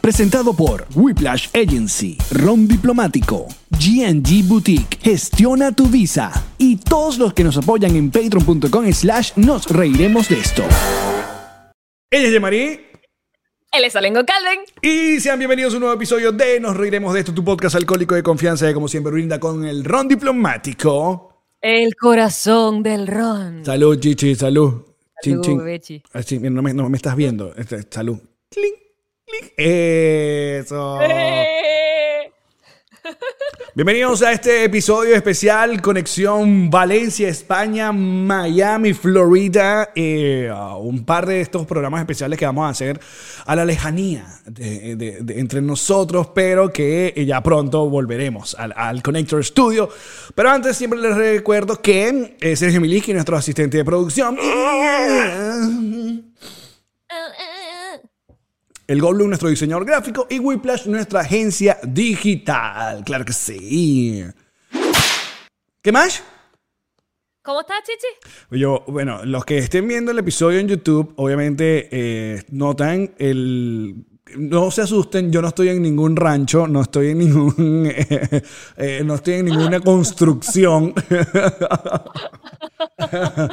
Presentado por Whiplash Agency, Ron Diplomático, GNG Boutique, Gestiona tu Visa y todos los que nos apoyan en patreon.com slash nos reiremos de esto. Ella es Yamari Él es Alengo Calvin. y sean bienvenidos a un nuevo episodio de Nos reiremos de esto, tu podcast alcohólico de confianza que como siempre brinda con el Ron Diplomático. El corazón del ron. Salud, Chichi, salud. Salud, chin. Bechi. Ah, sí, mira, no, me, no me estás viendo. Este, salud. Cling, Eso. Eh. Bienvenidos a este episodio especial Conexión Valencia, España, Miami, Florida. Eh, un par de estos programas especiales que vamos a hacer a la lejanía de- de- de- entre nosotros, pero que eh, ya pronto volveremos al, al Connector Studio. Pero antes siempre les recuerdo que Sergio Miliki, nuestro asistente de producción, El Goblin, nuestro diseñador gráfico, y Whiplash, nuestra agencia digital. Claro que sí. ¿Qué más? ¿Cómo estás, Chichi? Yo, bueno, los que estén viendo el episodio en YouTube, obviamente eh, notan el. No se asusten, yo no estoy en ningún rancho, no estoy en ningún. eh, eh, no estoy en ninguna construcción.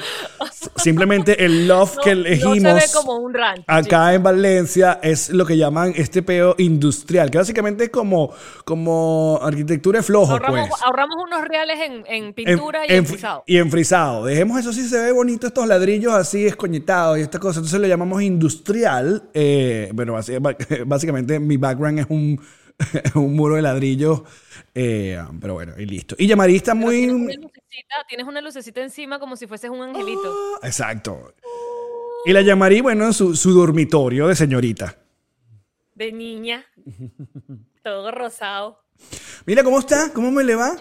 Simplemente el loft que No elegimos. se ve como un rancho. Acá en Valencia es lo que llaman este peo industrial, que básicamente es como, como arquitectura de flojo, ahorramos, pues. ahorramos unos reales en, en En- pintura y en- frisado. Y en frisado. Dejemos eso sí se ve bonito, estos ladrillos así escoñetados y esta cosa. Entonces lo llamamos industrial. Eh, bueno, básicamente mi background es un, un muro de ladrillos. Eh, pero bueno, y listo. Y Yamari está Pero muy... Tienes una, lucecita, tienes una lucecita encima como si fueses un angelito. Exacto. Y la Yamari, bueno, en su, su dormitorio de señorita. De niña. Todo rosado. Mira cómo está, cómo me le va.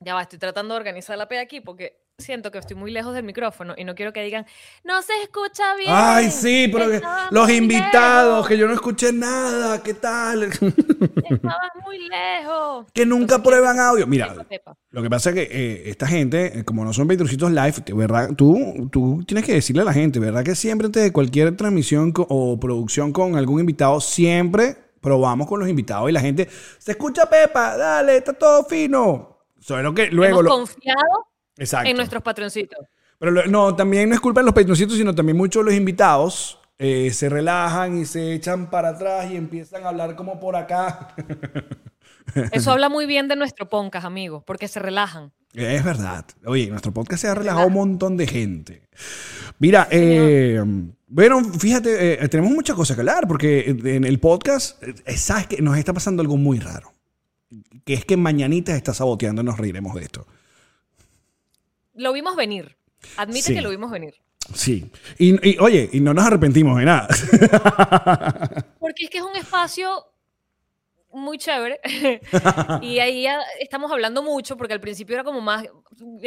Ya va, estoy tratando de organizar la P aquí porque siento que estoy muy lejos del micrófono y no quiero que digan, no se escucha bien. Ay, sí, pero que- los invitados, lejos, que yo no escuché nada, ¿qué tal? Estabas muy lejos. que nunca Entonces, prueban audio. Mira, sepa, lo que pasa es que eh, esta gente, eh, como no son Petrucitos Live, verdad, tú, tú tienes que decirle a la gente, ¿verdad? Que siempre de cualquier transmisión o producción con algún invitado, siempre probamos con los invitados y la gente, se escucha Pepa, dale, está todo fino. Solo que luego... Hemos lo- confiado Exacto. en nuestros patroncitos. Pero lo- no, también no es culpa de los patroncitos, sino también muchos de los invitados eh, se relajan y se echan para atrás y empiezan a hablar como por acá. Eso habla muy bien de nuestro podcast, amigos, porque se relajan. Es verdad. Oye, nuestro podcast se ha relajado un montón de gente. Mira, eh, bueno, fíjate, eh, tenemos muchas cosas que hablar porque en el podcast, eh, sabes que nos está pasando algo muy raro. Que es que Mañanita está saboteando, nos reiremos de esto. Lo vimos venir. Admite Sí. que lo vimos venir. Sí. Y, y, oye, y no nos arrepentimos de nada. Porque es que es un espacio muy chévere. y ahí ya estamos hablando mucho, porque al principio era como más,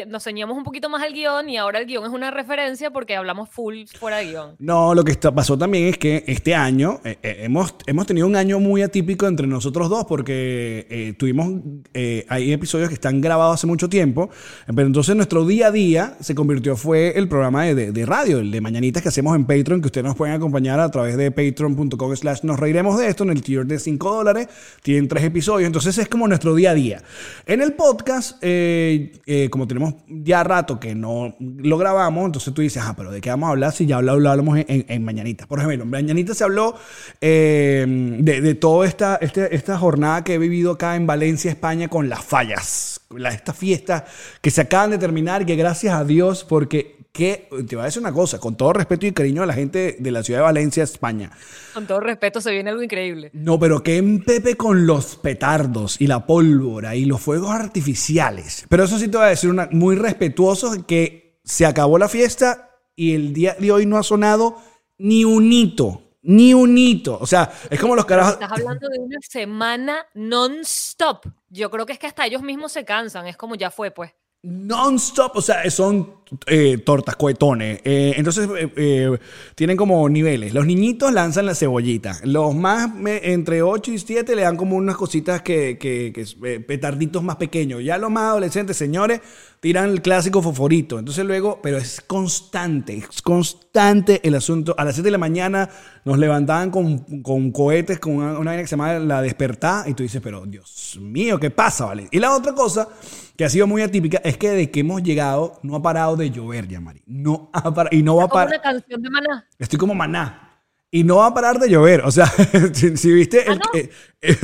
nos ceñíamos un poquito más al guion y ahora el guion es una referencia porque hablamos full fuera de guion. No, lo que pasó también es que este año eh, eh, hemos, hemos tenido un año muy atípico entre nosotros dos porque eh, tuvimos, eh, hay episodios que están grabados hace mucho tiempo, pero entonces nuestro día a día se convirtió, fue el programa de, de- radio, el de Mañanitas que hacemos en Patreon, que ustedes nos pueden acompañar a través de patreon.com slash nos reiremos de esto en el tier de 5 dólares, tienen tres episodios, entonces es como nuestro día a día. En el podcast, eh, eh, como tenemos ya rato que no lo grabamos, entonces tú dices, ah, pero ¿de qué vamos a hablar si ya hablamos en, en, en Mañanita? Por ejemplo, Mañanita se habló eh, de, de toda esta, este- esta jornada que he vivido acá en Valencia, España, con las fallas, la- estas fiestas que se acaban de terminar y que gracias a Dios, porque que, te voy a decir una cosa, con todo respeto y cariño a la gente de la ciudad de Valencia, España. Con todo respeto, se viene algo increíble. No, pero que empepe con los petardos y la pólvora y los fuegos artificiales. Pero eso sí te voy a decir una, muy respetuoso que se acabó la fiesta y el día de hoy no ha sonado ni un hito Ni un hito. O sea, es como los carajos. Estás hablando de una semana non-stop. Yo creo que es que hasta ellos mismos se cansan. Es como ya fue, pues. Non-stop, o sea, son eh, tortas, cohetones. Eh, entonces, eh, eh, tienen como niveles. Los niñitos lanzan la cebollita. Los más, me- entre 8 y 7, le dan como unas cositas que, que, que eh, petarditos más pequeños. Ya los más adolescentes, señores, tiran el clásico fosforito. Entonces, luego, pero es constante, es constante el asunto. A las 7 de la mañana nos levantaban con, con cohetes, con una, una que se llama la despertar. Y tú dices, pero Dios mío, ¿qué pasa, vale? Y la otra cosa que ha sido muy atípica es que desde que hemos llegado no ha parado de llover, ya, Mari. No ha parado. Y no va a parar. una canción de maná. Estoy como maná. Y no va a parar de llover. O sea, si, si viste el, Ah, no. eh,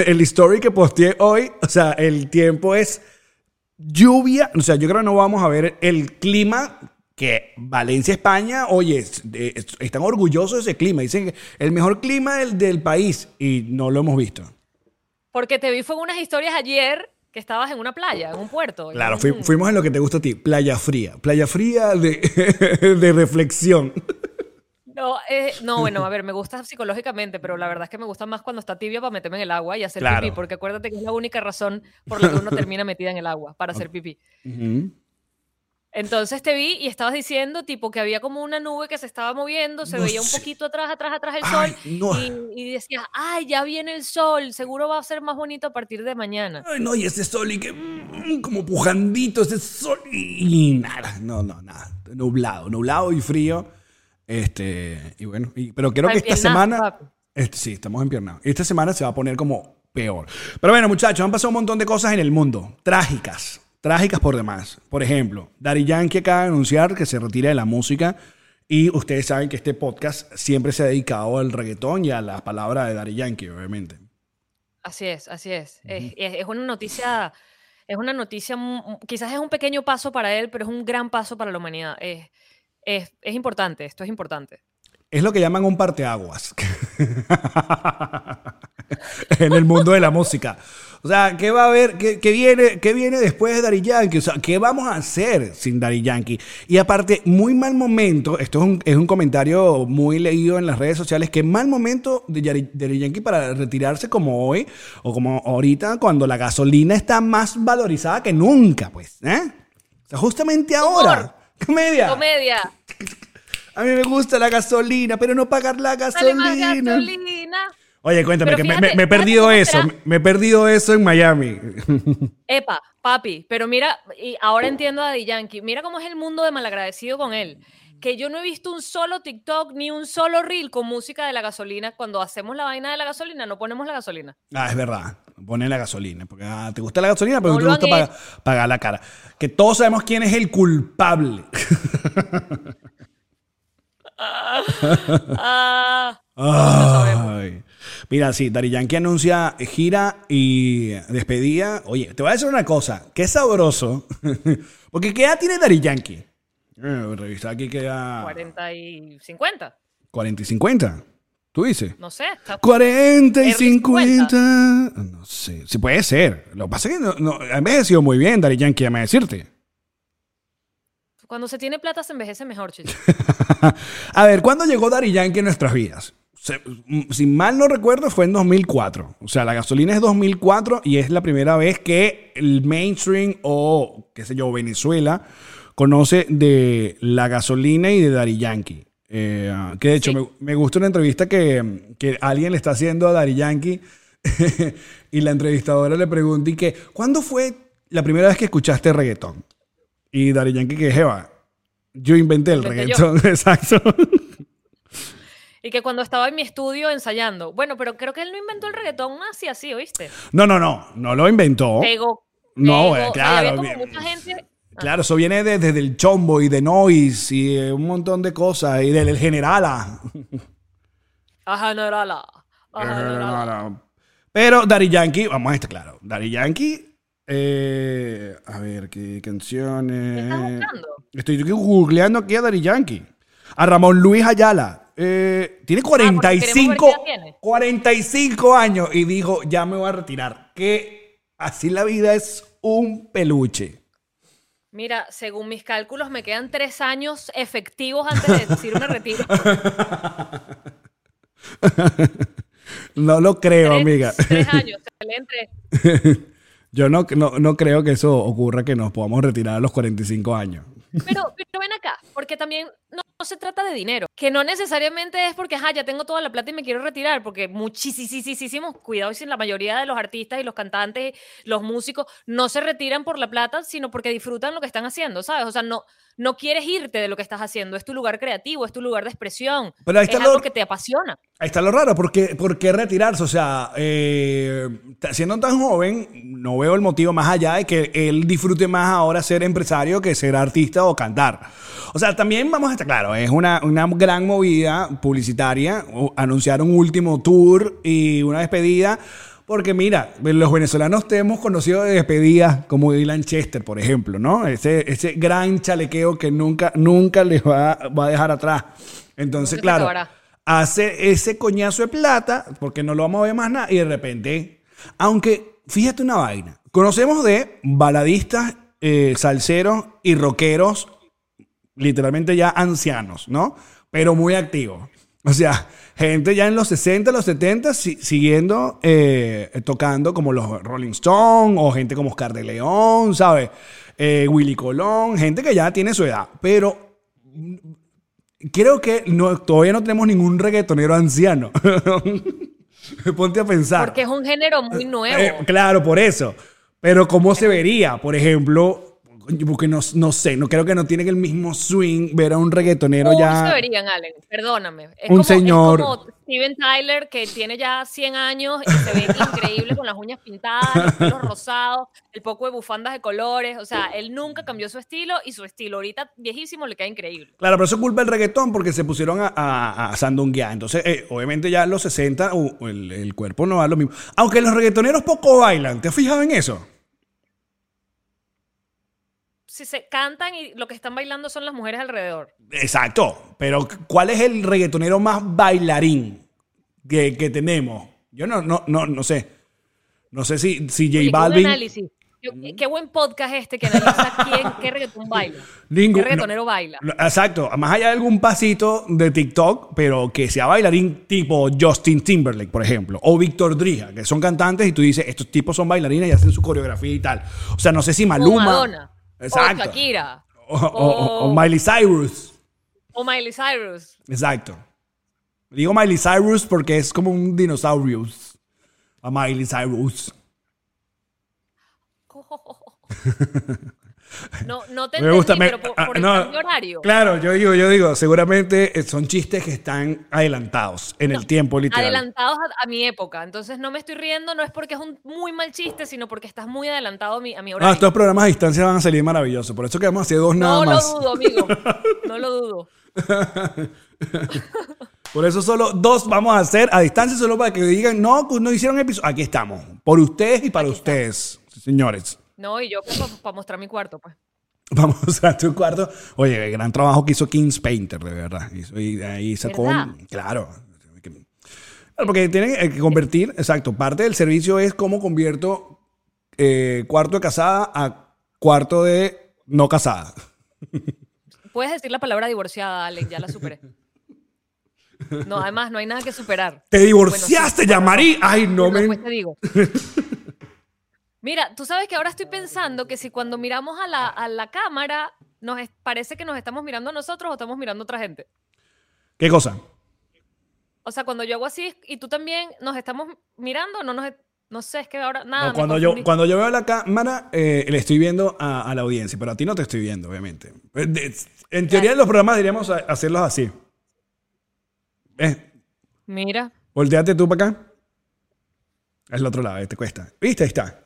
el story que posteé hoy, o sea, el tiempo es lluvia. O sea, yo creo que no vamos a ver el clima que Valencia, España, oye, es- es- están orgullosos de ese clima. Dicen que el mejor clima del, del país y no lo hemos visto. Porque te vi fue unas historias ayer que estabas en una playa, en un puerto. Claro, fui- fuimos en lo que te gusta a ti, playa fría. Playa fría de, de reflexión. No, eh, no, bueno, a ver, me gusta psicológicamente, pero la verdad es que me gusta más cuando está tibia para meterme en el agua y hacer Claro. pipí, porque acuérdate que es la única razón por la que uno termina metida en el agua, para hacer pipí. Ujú. Entonces te vi y estabas diciendo, tipo, que había como una nube que se estaba moviendo, se No veía un sé. poquito atrás, atrás, atrás el Ay, sol, no. y, y decías, ay, ya viene el sol, seguro va a ser más bonito a partir de mañana. Ay, no, y ese sol y que mm, como pujandito ese sol y nada, no, no, nada, nublado, nublado y frío. Este, y bueno, y- pero creo que esta semana este, sí, estamos empiernados. Esta semana se va a poner como peor. Pero bueno, muchachos, han pasado un montón de cosas en el mundo, trágicas, trágicas por demás. Por ejemplo, Daddy Yankee acaba de anunciar que se retira de la música y ustedes saben que este podcast siempre se ha dedicado al reggaetón y a la palabra de Daddy Yankee, obviamente. Así es, así es. Es, es- es una noticia, es una noticia, mu- quizás es un pequeño paso para él, pero es un gran paso para la humanidad. Es, es, es importante, esto es importante. Es lo que llaman un parteaguas. en el mundo de la música. O sea, ¿qué va a haber? ¿Qué, qué viene, ¿Qué viene después de Daddy Yankee? O sea, ¿qué vamos a hacer sin Daddy Yankee? Y aparte, muy mal momento, esto es un, es un comentario muy leído en las redes sociales, que mal momento de Daddy Yankee para retirarse como hoy, o como ahorita, cuando la gasolina está más valorizada que nunca, pues. ¿eh? O sea, justamente ahora. Comedia. Comedia. A mí me gusta la gasolina, pero no pagar la Dale más gasolina. Oye, cuéntame, que me- fíjate, me, me he perdido eso. será. Me, he perdido eso en Miami. Epa, papi, pero mira, y ahora entiendo a Daddy Yankee. Mira cómo es el mundo de malagradecido con él. Que yo no he visto un solo TikTok ni un solo reel con música de la gasolina. Cuando hacemos la vaina de la gasolina, no ponemos la gasolina. ah, es verdad. Ponen la gasolina. Porque ah, te gusta la gasolina, pero No te gusta pagar, pagar la cara. Que todos sabemos quién es el culpable. Ah, sabemos. Mira, sí, Daddy Yankee anuncia gira y despedida. Oye, te voy a decir una cosa. Qué sabroso. Porque ¿qué edad tiene Daddy Yankee? Eh, revisa aquí que ya... 40 y 50. 40 y 50. ¿Tú dices? No sé. está- 40 y Early 50. No sé. Sí puede ser. Lo que pasa es que no, no, ha envejecido muy bien, Daddy Yankee, déjame decirte. Cuando se tiene plata se envejece mejor, chico. A ver, ¿cuándo llegó Daddy Yankee en nuestras vidas? Se- mm, si mal no recuerdo, fue en 2004. O sea, la gasolina es 2004 y es la primera vez que el mainstream o, qué sé yo, Venezuela conoce de la gasolina y de Daddy Yankee. Eh, ah, que de hecho Sí. me, me gusta una entrevista que, que alguien le está haciendo a Daddy Yankee y la entrevistadora le pregunta y que, ¿cuándo fue la primera vez que escuchaste reggaetón? Y Daddy Yankee que, Jeva, yo inventé el Inventé yo. reggaetón, exacto. Y que cuando estaba en mi estudio ensayando. Bueno, pero creo que él no inventó el reggaetón así, así, ¿oíste? No, no, no, no lo inventó. Pegó. No, pegó, eh, claro, como mucha gente. Ah, Claro, eso viene de- desde el chombo y de noise y de un montón de cosas y del generala. Ajá, no era la. Ajá, no era la. Pero Daddy Yankee, vamos a estar claro. Daddy Yankee, eh, a ver, ¿qué ¿Qué estás canciones? buscando? Estoy googleando aquí a Daddy Yankee. A Ramón Luis Ayala. Eh, tiene Ah, porque queremos ver 45, qué edad tiene. 45 años y dijo, ya me voy a retirar. Que así la vida es un peluche. Mira, según mis cálculos, me quedan tres años efectivos antes de decirme retiro. no lo creo, Tres- amiga. Tres años. Yo no, no, no creo que eso ocurra que nos podamos retirar a los 45 años. Pero, pero ven acá, porque también no, se trata de dinero, que no necesariamente es porque, ajá, ya tengo toda la plata y me quiero retirar, porque muchísimos, cuidado, la mayoría de los artistas y los cantantes, los músicos, no se retiran por la plata, sino porque disfrutan lo que están haciendo, ¿sabes? O sea, no, no quieres irte de lo que estás haciendo, es tu lugar creativo, es tu lugar de expresión, Pero ahí es está algo lo- que te apasiona. Ahí está lo raro, ¿por qué, por qué retirarse? O sea, eh, siendo tan joven, no veo el motivo más allá de que él disfrute más ahora ser empresario que ser artista o cantar. O sea, también vamos a estar claro, es una, una gran movida publicitaria, anunciar un último tour y una despedida. Porque mira, los venezolanos te hemos conocido de despedidas como Dylan Chester, por ejemplo, ¿no? Ese, ese gran chalequeo que nunca, nunca les va, va a dejar atrás. Entonces, claro, hace ese coñazo de plata, porque no lo vamos a ver más nada, y de repente, aunque fíjate una vaina, conocemos de baladistas, eh, salseros y rockeros, literalmente ya ancianos, ¿no? Pero muy activos. O sea, gente ya en los 60, los 70, si- siguiendo eh, tocando como los Rolling Stones o gente como Oscar de León, ¿sabes? Eh, Willy Colón, gente que ya tiene su edad. Pero creo que no, todavía no tenemos ningún reggaetonero anciano. Ponte a pensar. Porque es un género muy nuevo. Eh, claro, por eso. Pero ¿cómo se vería? Por ejemplo, porque no, no sé, no creo que no tiene el mismo swing ver a un reggaetonero ¿Cómo ya. se verían, Allen? Perdóname. Es Un como, señor. Es como Steven Tyler, que tiene ya 100 años y se ve increíble con las uñas pintadas, los pelos rosados, el poco de bufandas de colores. O sea, él nunca cambió su estilo y su estilo ahorita viejísimo le queda increíble. Claro, pero eso es culpa del reggaetón porque se pusieron a, a, a sandunguear. Entonces, eh, obviamente ya en los 60 uh, el, el cuerpo no da lo mismo. Aunque los reggaetoneros poco bailan. ¿Te has fijado en eso? Si se cantan y lo que están bailando son las mujeres alrededor. Exacto. Pero ¿cuál es el reggaetonero más bailarín que, que tenemos? Yo no, no, no, no sé. No sé si, si J Oye, qué buen Balvin. análisis. Yo- Qué buen podcast este que analiza quién, qué reggaetón baila. Ningún- qué reggaetonero no, baila. Exacto, más allá de algún pasito de TikTok, pero que sea bailarín tipo Justin Timberlake, por ejemplo, o Víctor Drija, que son cantantes y tú dices, estos tipos son bailarines y hacen su coreografía y tal. O sea, no sé si O Maluma. Madonna. Exacto. O Shakira. O, o- o- o Miley Cyrus. O Miley Cyrus. Exacto. Digo Miley Cyrus porque es como un dinosaurio. A Miley Cyrus. No, no te Me gusta. entendí, me- pero por, ah, por el no, horario. Claro, yo digo, yo digo, seguramente eh, son chistes que están adelantados en el tiempo literal. Adelantados a, a mi época. Entonces no me estoy riendo, no es porque es un muy mal chiste, sino porque estás muy adelantado a mi, a mi No, horario. estos programas a distancia van a salir maravillosos. Por eso que vamos a hacer dos nada no lo más. dudo, amigo. No lo dudo. Por eso solo dos vamos a hacer a distancia, solo para que digan, no, no hicieron episodio. Aquí estamos. Por ustedes y para ustedes, señores. No, y yo para mostrar mi cuarto, pues. Vamos a tu cuarto. Oye, el gran trabajo que hizo Kings Painter, de verdad. Y ahí sacó. Claro. Porque tienen eh, que convertir, exacto, parte del servicio es cómo convierto eh, cuarto de casada a cuarto de no casada. Puedes decir la palabra divorciada, Alex, ya la superé. No, además no hay nada que superar. Te divorciaste, Bueno, sí, Yamari. Ay, no me. después te digo. Mira, tú sabes que ahora estoy pensando que si cuando miramos a la, a la cámara nos es- parece que nos estamos mirando a nosotros o estamos mirando a otra gente. ¿Qué cosa? O sea, cuando yo hago así y tú también nos estamos mirando, no nos no sé, es que ahora nada. No, cuando, yo, cuando yo veo la cámara, eh, le estoy viendo a, a la audiencia, pero a ti no te estoy viendo, obviamente. De- En teoría, los programas deberíamos a- hacerlos así. Eh, Mira, volteate tú para acá. Es el otro lado, te cuesta. ¿Viste? Ahí está.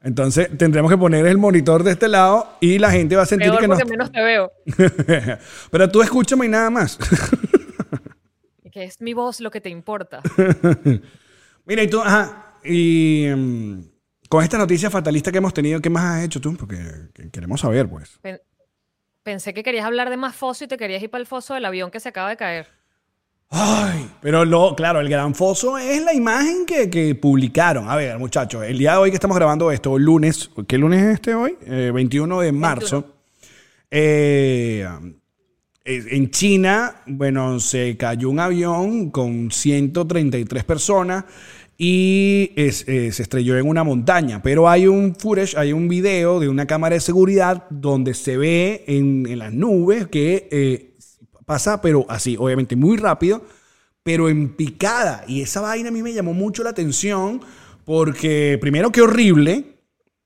Entonces, tendremos que poner el monitor de este lado y la gente va a sentir peor que no. menos te veo. pero tú escúchame y nada más. Que es mi voz lo que te importa. Mira, y tú, ajá. Y mm, con esta noticia fatalista que hemos tenido, ¿qué más has hecho tú? Porque que- queremos saber, pues. Pen- Pensé que querías hablar de más foso y te querías ir para el foso del avión que se acaba de caer. Ay, pero lo, claro, el gran foso es la imagen que, que publicaron. A ver, muchachos, el día de hoy que estamos grabando esto, lunes, ¿qué lunes es este hoy? Eh, 21 de marzo. Eh, en China, bueno, se cayó un avión con 133 personas y es- eh, se estrelló en una montaña. Pero hay un footage, hay un video de una cámara de seguridad donde se ve en, en las nubes que eh, pasa, pero así, obviamente muy rápido, pero en picada. Y esa vaina a mí me llamó mucho la atención porque, primero, qué horrible.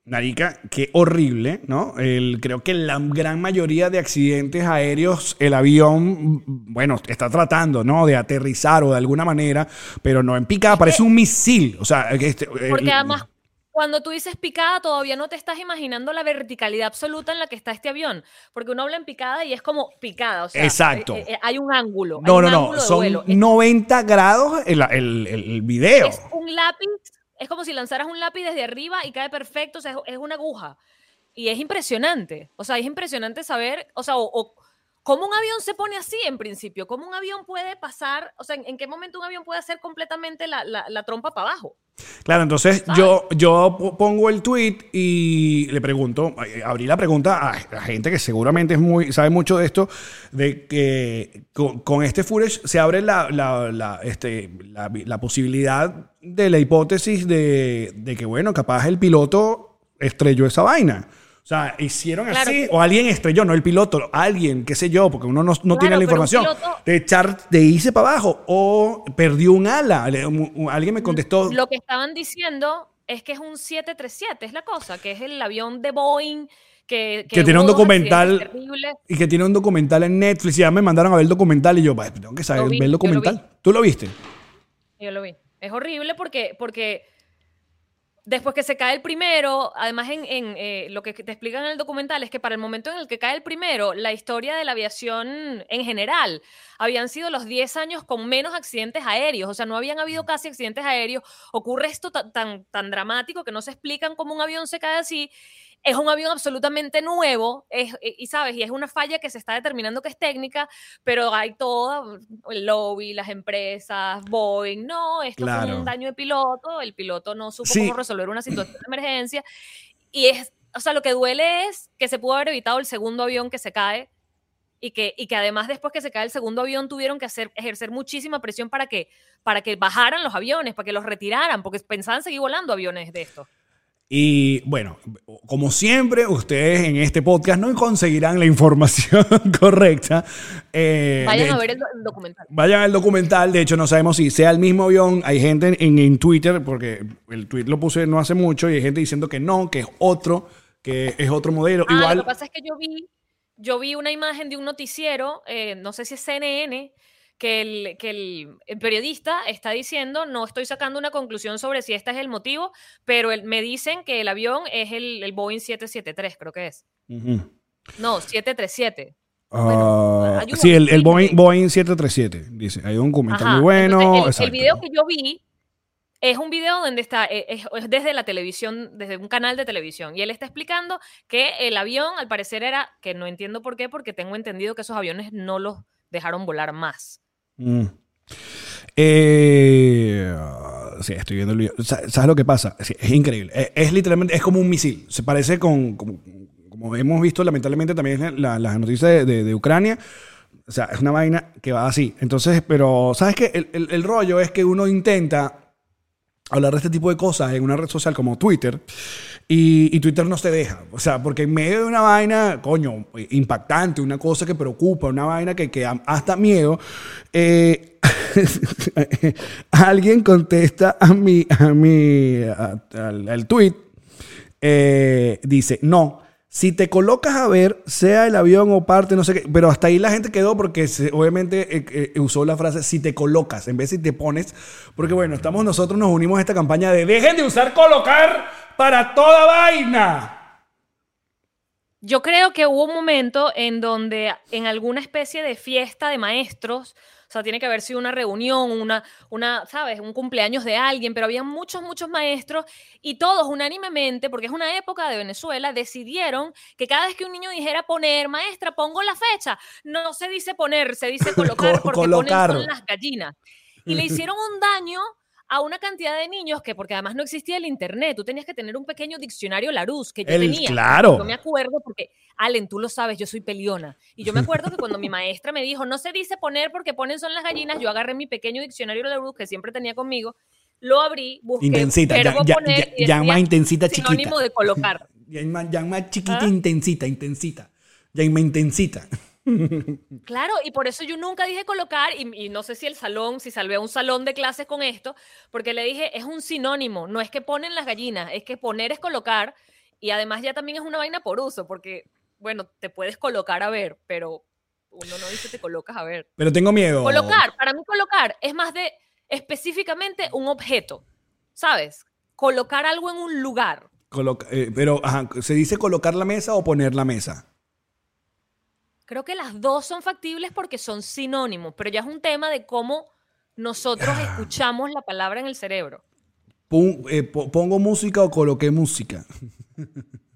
Narica, qué horrible, ¿no? El, creo que la gran mayoría de accidentes aéreos, el avión, bueno, está tratando, ¿no? De aterrizar o de alguna manera, pero no en picada, parece un misil. O sea, este- Porque el- además, cuando tú dices picada, todavía no te estás imaginando la verticalidad absoluta en la que está este avión. Porque uno habla en picada y es como picada. O sea, Exacto. eh, eh, hay un ángulo. No, un no, no, ángulo son vuelo. Es- 90 grados el, el, el video. Es un lápiz, es como si lanzaras un lápiz desde arriba y cae perfecto, o sea, es, es una aguja. Y es impresionante, o sea, es impresionante saber, o sea, o, o cómo un avión se pone así en principio, cómo un avión puede pasar, o sea, en, en qué momento un avión puede hacer completamente la, la- la trompa para abajo. Claro, entonces ¿Sabes? yo, yo po- pongo el tweet y le pregunto, abrí la pregunta a, gente que seguramente es muy, sabe mucho de esto, de que con, con este footage se abre la, la, este, posibilidad de la hipótesis de, de que, bueno, capaz el piloto estrelló esa vaina. O sea, hicieron Claro así, que- o alguien estrelló, no el piloto, alguien, qué sé yo, porque uno no, no tiene la información, piloto- de echar, de irse para abajo, o perdió un ala. Alguien me contestó, Lo que estaban diciendo es que es un 737, es la cosa, que es el avión de Boeing. Que, Que tiene un documental. Y que tiene un documental en Netflix. Y ya me mandaron a ver el documental. Y yo, "Vaya, tengo que saber vi, ver el lo documental. ¿Tú lo viste? Yo lo vi. Es horrible porque, porque después que se cae el primero, además en, en, eh, lo que te explican en el documental es que para el momento en el que cae el primero, la historia de la aviación en general habían sido los 10 años con menos accidentes aéreos, o sea, no habían habido casi accidentes aéreos. Ocurre esto ta- tan, tan dramático que no se explican cómo un avión se cae así. Es un avión absolutamente nuevo, es- eh, y sabes, y es una falla que se está determinando que es técnica, pero hay todo, el lobby, las empresas, Boeing, no, esto fue Claro. un daño de piloto, el piloto no supo Sí. cómo resolver una situación de emergencia, y es, o sea, lo que duele es que se pudo haber evitado el segundo avión que se cae, y que, y que además después que se cae el segundo avión tuvieron que hacer, ejercer muchísima presión para que, para que bajaran los aviones, para que los retiraran, porque pensaban seguir volando aviones de estos. Y bueno, como siempre, ustedes en este podcast no conseguirán la información correcta. Eh, Vayan de- a ver el, do- el documental. Vayan al documental. De hecho, no sabemos si sea el mismo avión. Hay gente en, en Twitter, porque el tweet lo puse no hace mucho, y hay gente diciendo que no, que es otro, que es otro modelo. Ah, Igual. Lo que pasa es que yo vi, yo vi una imagen de un noticiero, eh, no sé si es CNN, que, el, que el, el periodista está diciendo, no estoy sacando una conclusión sobre si este es el motivo, pero el- me dicen que el avión es el, el Boeing 773, creo que es. No, 737. Ah, Bueno, un sí, el, el Boeing, Boeing 737, dice. Hay un Ajá, muy bueno. entonces el- video que yo vi es un video donde está, es, es desde la televisión, desde un canal de televisión, y él está explicando que el avión, al parecer, era, que no entiendo por qué, porque tengo entendido que esos aviones no los dejaron volar más. Mm. Eh, sí, estoy viendo el video. Sa- ¿Sabes lo que pasa? Es increíble. Es, es literalmente, es como un misil. Se parece con, como, hemos visto lamentablemente también en la- las noticias de Ucrania. O sea, es una vaina que va así. Entonces, pero, ¿sabes qué? El, el- el rollo es que uno intenta hablar de este tipo de cosas en una red social como Twitter y, Twitter no te deja. O sea, porque en medio de una vaina, coño, impactante, una cosa que preocupa, una vaina que, que hasta miedo, eh, alguien contesta a mi, a mi, al tweet, eh, dice, no. Si te colocas a ver, sea el avión o parte, no sé qué, pero hasta ahí la gente quedó porque obviamente eh, eh, usó la frase si te colocas, en vez de si te pones, porque bueno, estamos nosotros nos unimos a esta campaña de dejen de usar colocar para toda vaina. Yo creo que hubo un momento en donde en alguna especie de fiesta de maestros, o sea, tiene que haber sido una reunión, una, una, ¿sabes? Un cumpleaños de alguien, pero había muchos, muchos maestros y todos unánimemente, porque es una época de Venezuela, decidieron que cada vez que un niño dijera poner, maestra, pongo la fecha, no se dice poner, se dice colocar, Co- porque colocar. ponen son las gallinas. Y le hicieron un daño a una cantidad de niños que, porque además no existía el internet, tú tenías que tener un pequeño diccionario Larousse que yo El- tenía. claro. Yo me acuerdo porque, Allen, tú lo sabes, yo soy peliona. Y yo me acuerdo que cuando mi maestra me dijo, no se dice poner porque ponen son las gallinas, yo agarré mi pequeño diccionario Larousse que siempre tenía conmigo, lo abrí, busqué Intensita, ya, ya, poner ya- y ya más intensita, chiquita. sinónimo de colocar. Ya más, ya más chiquita, ¿Ah? intensita, intensita. Ya más intensita. Claro, y por eso yo nunca dije colocar, y, y no sé si el salón, si salvé a un salón de clases con esto, porque le dije, es un sinónimo, no es que ponen las gallinas, es que poner es colocar, y además ya también es una vaina por uso, porque, bueno, te puedes colocar a ver, pero uno no dice te colocas a ver. Pero tengo miedo. Colocar, para mí colocar es más de específicamente un objeto, ¿sabes? Colocar algo en un lugar. Coloca- eh, pero, ajá, ¿se dice colocar la mesa o poner la mesa? Creo que las dos son factibles porque son sinónimos, pero ya es un tema de cómo nosotros escuchamos la palabra en el cerebro. Pon- eh, po- ¿Pongo música o coloqué música?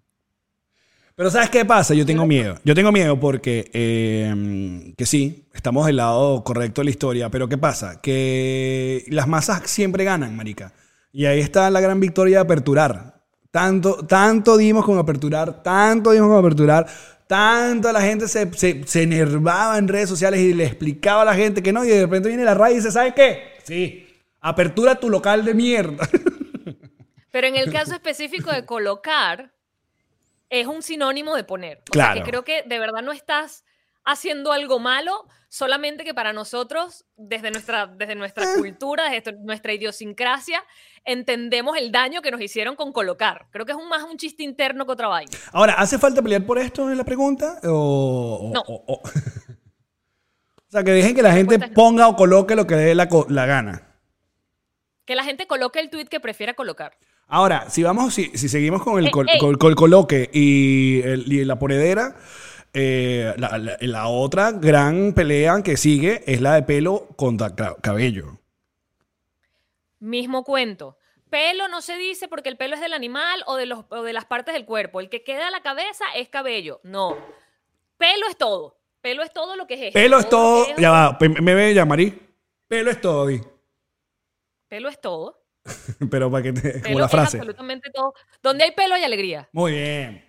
Pero ¿sabes qué pasa? Yo tengo miedo. Yo tengo miedo porque, eh, que sí, estamos del lado correcto de la historia, pero ¿qué pasa? Que las masas siempre ganan, marica. Y ahí está la gran victoria de aperturar. Tanto, tanto dimos con aperturar, tanto dimos con aperturar, tanto la gente se, se, se enervaba en redes sociales y le explicaba a la gente que no, y de repente viene la radio y dice, ¿sabes qué? Sí, apertura tu local de mierda. Pero en el caso específico de colocar, es un sinónimo de poner. O Claro. sea, que creo que de verdad no estás haciendo algo malo, solamente que para nosotros, desde nuestra, desde nuestra Eh. cultura, desde nuestra idiosincrasia, entendemos el daño que nos hicieron con colocar. Creo que es un, más un chiste interno que otra vaina. Ahora, ¿hace falta pelear por esto en la pregunta? O, o- No. o- o- O sea, que dejen que la gente ponga o coloque lo que dé la, la gana. Que la gente coloque el tweet que prefiera colocar. Ahora, si vamos, si, si seguimos con el, Ey, col- col- col- coloque y, el- y la ponedera, eh, la, la- la otra gran pelea que sigue es la de pelo contra ca- cabello. Mismo cuento. Pelo no se dice porque el pelo es del animal o de, los, o de las partes del cuerpo. El que queda a la cabeza es cabello. No. Pelo es todo. Pelo es todo lo que es esto. Pelo es todo. es- Ya va, me ve Yamari. Pelo es todo, di. Pelo es todo. Pero para que te. Como Pelo la es frase. absolutamente todo. Donde hay pelo hay alegría. Muy bien.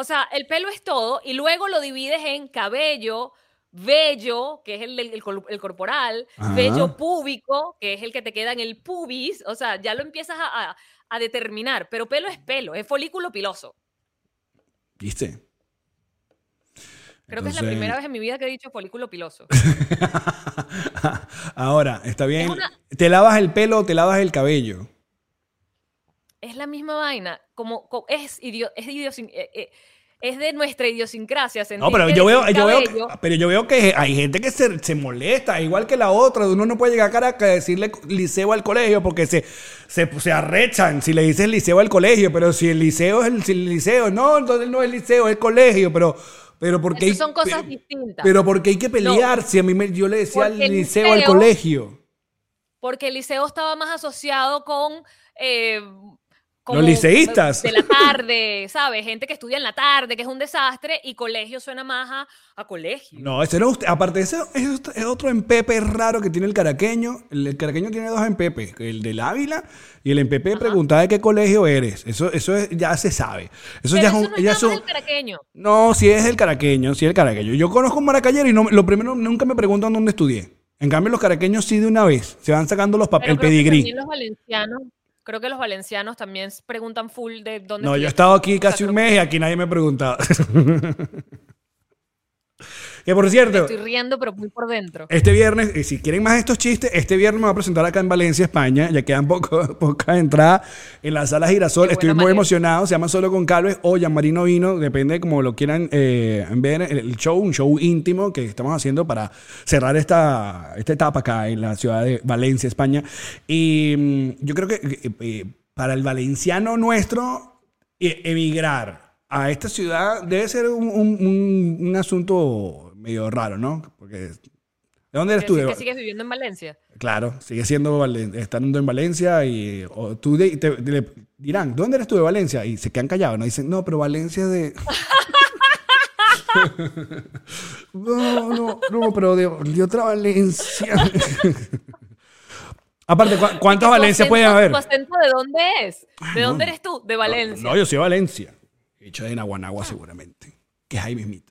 O sea, el pelo es todo y luego lo divides en cabello, vello, que es el, el- corporal, Ajá. vello púbico, que es el que te queda en el pubis. O sea, ya lo empiezas a, a- a determinar. Pero pelo es pelo, es folículo piloso. ¿Viste? Creo que es la primera vez en mi vida que he dicho folículo piloso. Ahora, está bien. Una- ¿Te lavas el pelo o te lavas el cabello? Es la misma vaina. Como, co- es, idio- es, idiosin- eh, eh, es de nuestra idiosincrasia. No, pero yo veo, yo veo, pero yo veo que hay gente que se, se molesta, igual que la otra. Uno no puede llegar a Caracas a decirle liceo al colegio porque se, se, se arrechan si le dices liceo al colegio, pero si el liceo es el, si el liceo, no, entonces no es liceo, es colegio, pero, pero porque Eso son cosas pero, distintas. pero porque hay que pelear. Si a mí me- yo le decía al liceo al colegio. Porque el liceo estaba más asociado con... eh, Los liceístas. De la tarde, ¿sabes? Gente que estudia en la tarde, que es un desastre, y colegio suena más a, a colegio. No, ese no. Aparte, ese es, otro- es otro empepe raro que tiene el caraqueño. El, el caraqueño tiene dos empepes, el del Ávila y el empepe preguntar de qué colegio eres. Eso, eso es- ya se sabe. Eso Pero ya es un. no ya el caraqueño. no, si es el caraqueño, si es el caraqueño. Yo conozco un maracayero y no, lo primero, nunca me preguntan dónde estudié. En cambio, los caraqueños sí de una vez. Se van sacando los papeles, el que pedigrí. también los valencianos, creo que los valencianos también preguntan full de dónde No, yo he estado aquí casi un mes y aquí nadie me ha preguntado. que por cierto. Estoy riendo, pero muy por dentro. Este viernes, y si quieren más de estos chistes, este viernes me voy a presentar acá en Valencia, España. Ya quedan poco, pocas entradas en la sala Girasol. Estoy muy emocionado. Se llama Solo con Calves o Marino Vino. Depende de cómo lo quieran eh, ver. El, show, un show íntimo que estamos haciendo para cerrar esta, esta etapa acá en la ciudad de Valencia, España. Y mm, yo creo que eh, eh, para el valenciano nuestro, eh, emigrar a esta ciudad debe ser un, un- un- un asunto medio raro, ¿no? Porque ¿De dónde eres tú? Que sigues viviendo en Valencia. Claro, sigue siendo estando en Valencia y o tú de- te, le dirán, ¿dónde eres tú de Valencia? Y se quedan callados, no dicen, no, pero Valencia es de. no, no, no, pero de, de otra Valencia. Aparte, ¿cu- Y que ¿cuántas Valencias pueden haber? ¿Tu acento de dónde es? ¿De no. dónde eres tú? De Valencia. No, yo soy de Valencia. Hecho de Naguanagua seguramente. Que es ahí mismito.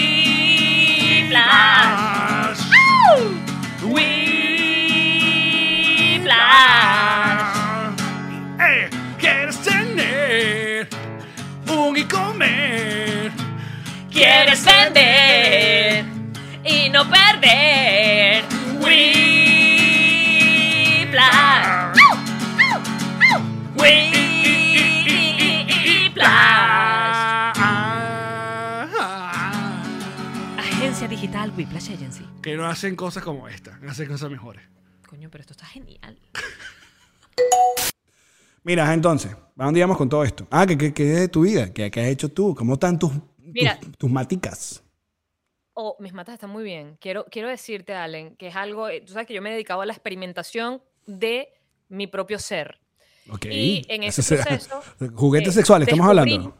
Whiplash. Eh, ¿Quieres tener? Un y comer. Quieres vender y no perder. Whiplash. Agencia digital Whiplash Agency. Que no hacen cosas como esta, hacen cosas mejores. Coño, pero esto está genial. Mira, entonces, ¿a dónde íbamos con todo esto? Ah, ¿qué, qué, qué es de tu vida? ¿Qué, qué has hecho tú? ¿Cómo están tus, Mira. tus, tus maticas? Oh, mis matas están muy bien. Quiero, quiero decirte, Allen, que es algo, eh, tú sabes que yo me he dedicado a la experimentación de mi propio ser. Ok. Y en ese proceso, Juguetes eh, sexuales, estamos hablando.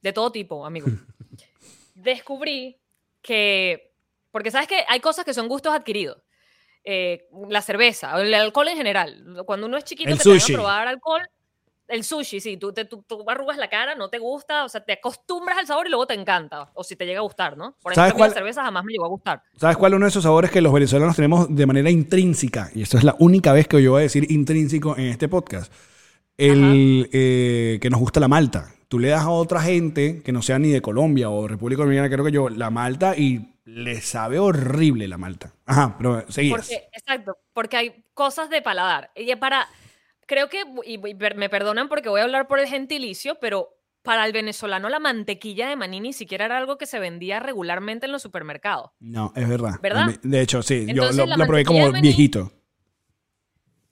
De todo tipo, amigo. Descubrí que, porque sabes que hay cosas que son gustos adquiridos. Eh, la cerveza, o el alcohol en general. Cuando uno es chiquito, El te sushi. a probar alcohol. El sushi, sí, tú, te, tú, tú arrugas la cara, no te gusta, o sea, te acostumbras al sabor y luego te encanta. O si te llega a gustar, ¿no? Por ¿Sabes ejemplo, cuál- la cerveza jamás me llegó a gustar. ¿Sabes cuál es uno de esos sabores que los venezolanos tenemos de manera intrínseca? Y esto es la única vez que yo voy a decir intrínseco en este podcast. El eh, que nos gusta la malta. Tú le das a otra gente que no sea ni de Colombia o República Dominicana, creo que yo, la malta y le sabe horrible la malta. Ajá, pero seguías. Porque, exacto, porque hay cosas de paladar. Y para, creo que, y, me perdonan porque voy a hablar por el gentilicio, pero para el venezolano la mantequilla de maní ni siquiera era algo que se vendía regularmente en los supermercados. No, es verdad. ¿Verdad? De hecho, sí, Entonces, yo lo, la lo probé como viejito.